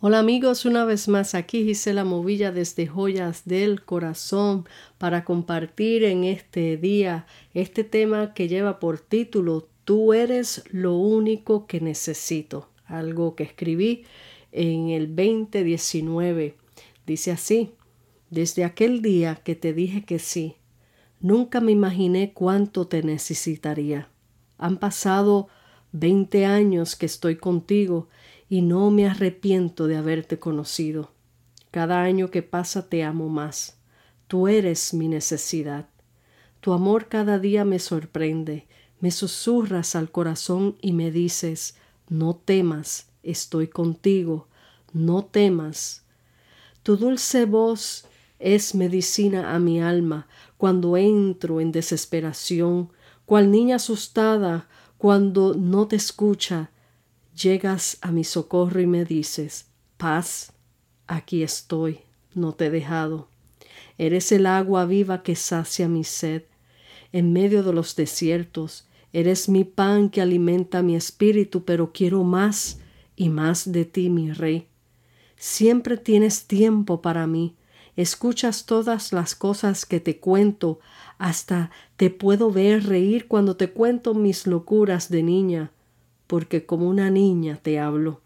Hola amigos, una vez más aquí Gisela Movilla desde Joyas del Corazón para compartir en este día este tema que lleva por título Tú eres lo único que necesito, algo que escribí en el 2019. Dice así, desde aquel día que te dije que sí, nunca me imaginé cuánto te necesitaría. Han pasado 20 años que estoy contigo y no me arrepiento de haberte conocido. Cada año que pasa te amo más. Tú eres mi necesidad. Tu amor cada día me sorprende, me susurras al corazón y me dices, no temas, estoy contigo, no temas. Tu dulce voz es medicina a mi alma cuando entro en desesperación, cual niña asustada cuando no te escucha llegas a mi socorro y me dices, paz, aquí estoy, no te he dejado. Eres el agua viva que sacia mi sed. En medio de los desiertos, eres mi pan que alimenta mi espíritu, pero quiero más y más de ti, mi rey. Siempre tienes tiempo para mí. Escuchas todas las cosas que te cuento, hasta te puedo ver reír cuando te cuento mis locuras de niña porque como una niña te hablo.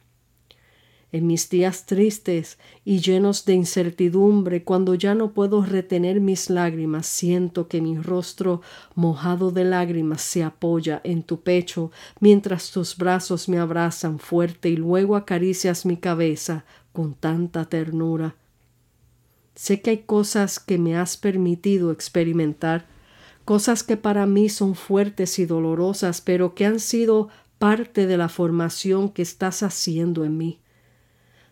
En mis días tristes y llenos de incertidumbre, cuando ya no puedo retener mis lágrimas, siento que mi rostro mojado de lágrimas se apoya en tu pecho, mientras tus brazos me abrazan fuerte y luego acaricias mi cabeza con tanta ternura. Sé que hay cosas que me has permitido experimentar, cosas que para mí son fuertes y dolorosas, pero que han sido parte de la formación que estás haciendo en mí.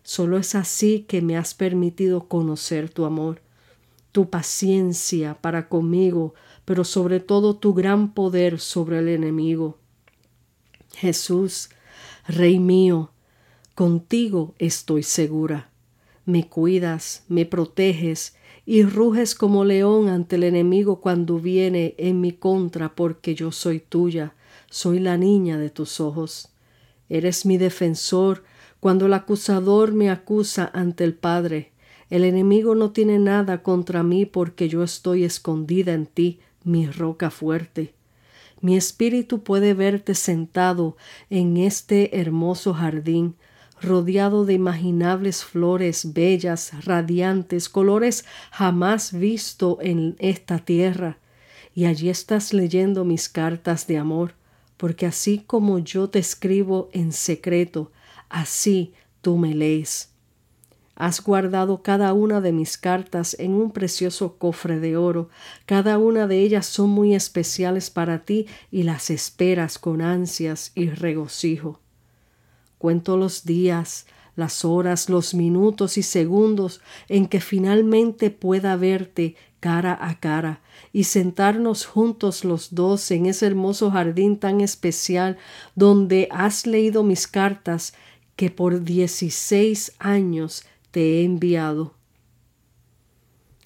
Solo es así que me has permitido conocer tu amor, tu paciencia para conmigo, pero sobre todo tu gran poder sobre el enemigo. Jesús, Rey mío, contigo estoy segura. Me cuidas, me proteges y ruges como león ante el enemigo cuando viene en mi contra porque yo soy tuya soy la niña de tus ojos. Eres mi defensor cuando el acusador me acusa ante el Padre. El enemigo no tiene nada contra mí porque yo estoy escondida en ti, mi roca fuerte. Mi espíritu puede verte sentado en este hermoso jardín, rodeado de imaginables flores bellas, radiantes, colores jamás visto en esta tierra, y allí estás leyendo mis cartas de amor porque así como yo te escribo en secreto, así tú me lees. Has guardado cada una de mis cartas en un precioso cofre de oro. Cada una de ellas son muy especiales para ti y las esperas con ansias y regocijo. Cuento los días, las horas, los minutos y segundos en que finalmente pueda verte cara a cara y sentarnos juntos los dos en ese hermoso jardín tan especial donde has leído mis cartas que por dieciséis años te he enviado.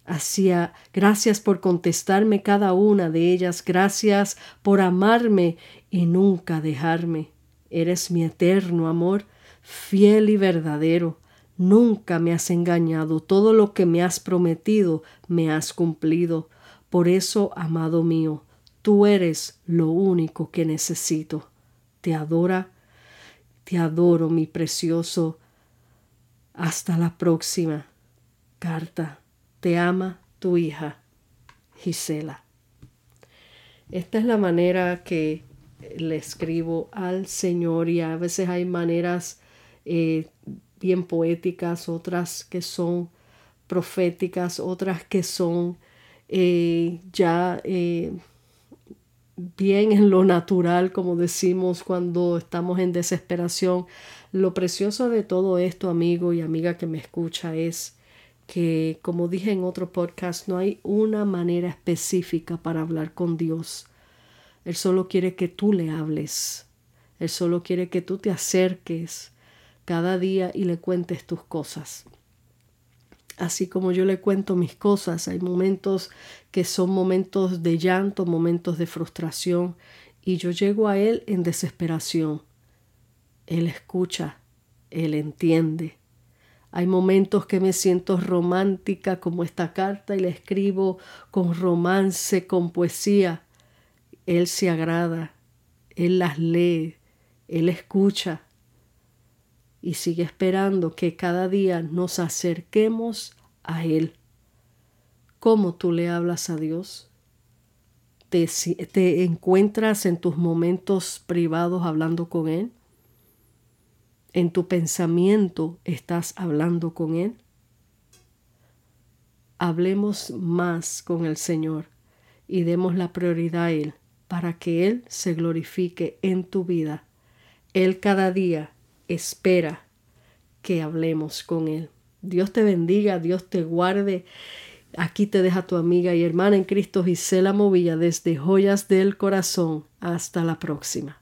Hacía gracias por contestarme cada una de ellas, gracias por amarme y nunca dejarme. Eres mi eterno amor, fiel y verdadero. Nunca me has engañado, todo lo que me has prometido me has cumplido. Por eso, amado mío, tú eres lo único que necesito. Te adora, te adoro, mi precioso. Hasta la próxima. Carta. Te ama tu hija, Gisela. Esta es la manera que le escribo al Señor y a veces hay maneras eh, bien poéticas, otras que son proféticas, otras que son eh, ya eh, bien en lo natural, como decimos cuando estamos en desesperación. Lo precioso de todo esto, amigo y amiga que me escucha, es que, como dije en otro podcast, no hay una manera específica para hablar con Dios. Él solo quiere que tú le hables. Él solo quiere que tú te acerques cada día y le cuentes tus cosas. Así como yo le cuento mis cosas, hay momentos que son momentos de llanto, momentos de frustración, y yo llego a Él en desesperación. Él escucha, Él entiende. Hay momentos que me siento romántica como esta carta y la escribo con romance, con poesía. Él se agrada, Él las lee, Él escucha y sigue esperando que cada día nos acerquemos a Él. ¿Cómo tú le hablas a Dios? ¿Te, te encuentras en tus momentos privados hablando con Él? ¿En tu pensamiento estás hablando con Él? Hablemos más con el Señor y demos la prioridad a Él para que Él se glorifique en tu vida. Él cada día espera que hablemos con Él. Dios te bendiga, Dios te guarde. Aquí te deja tu amiga y hermana en Cristo Gisela Movilla desde Joyas del Corazón. Hasta la próxima.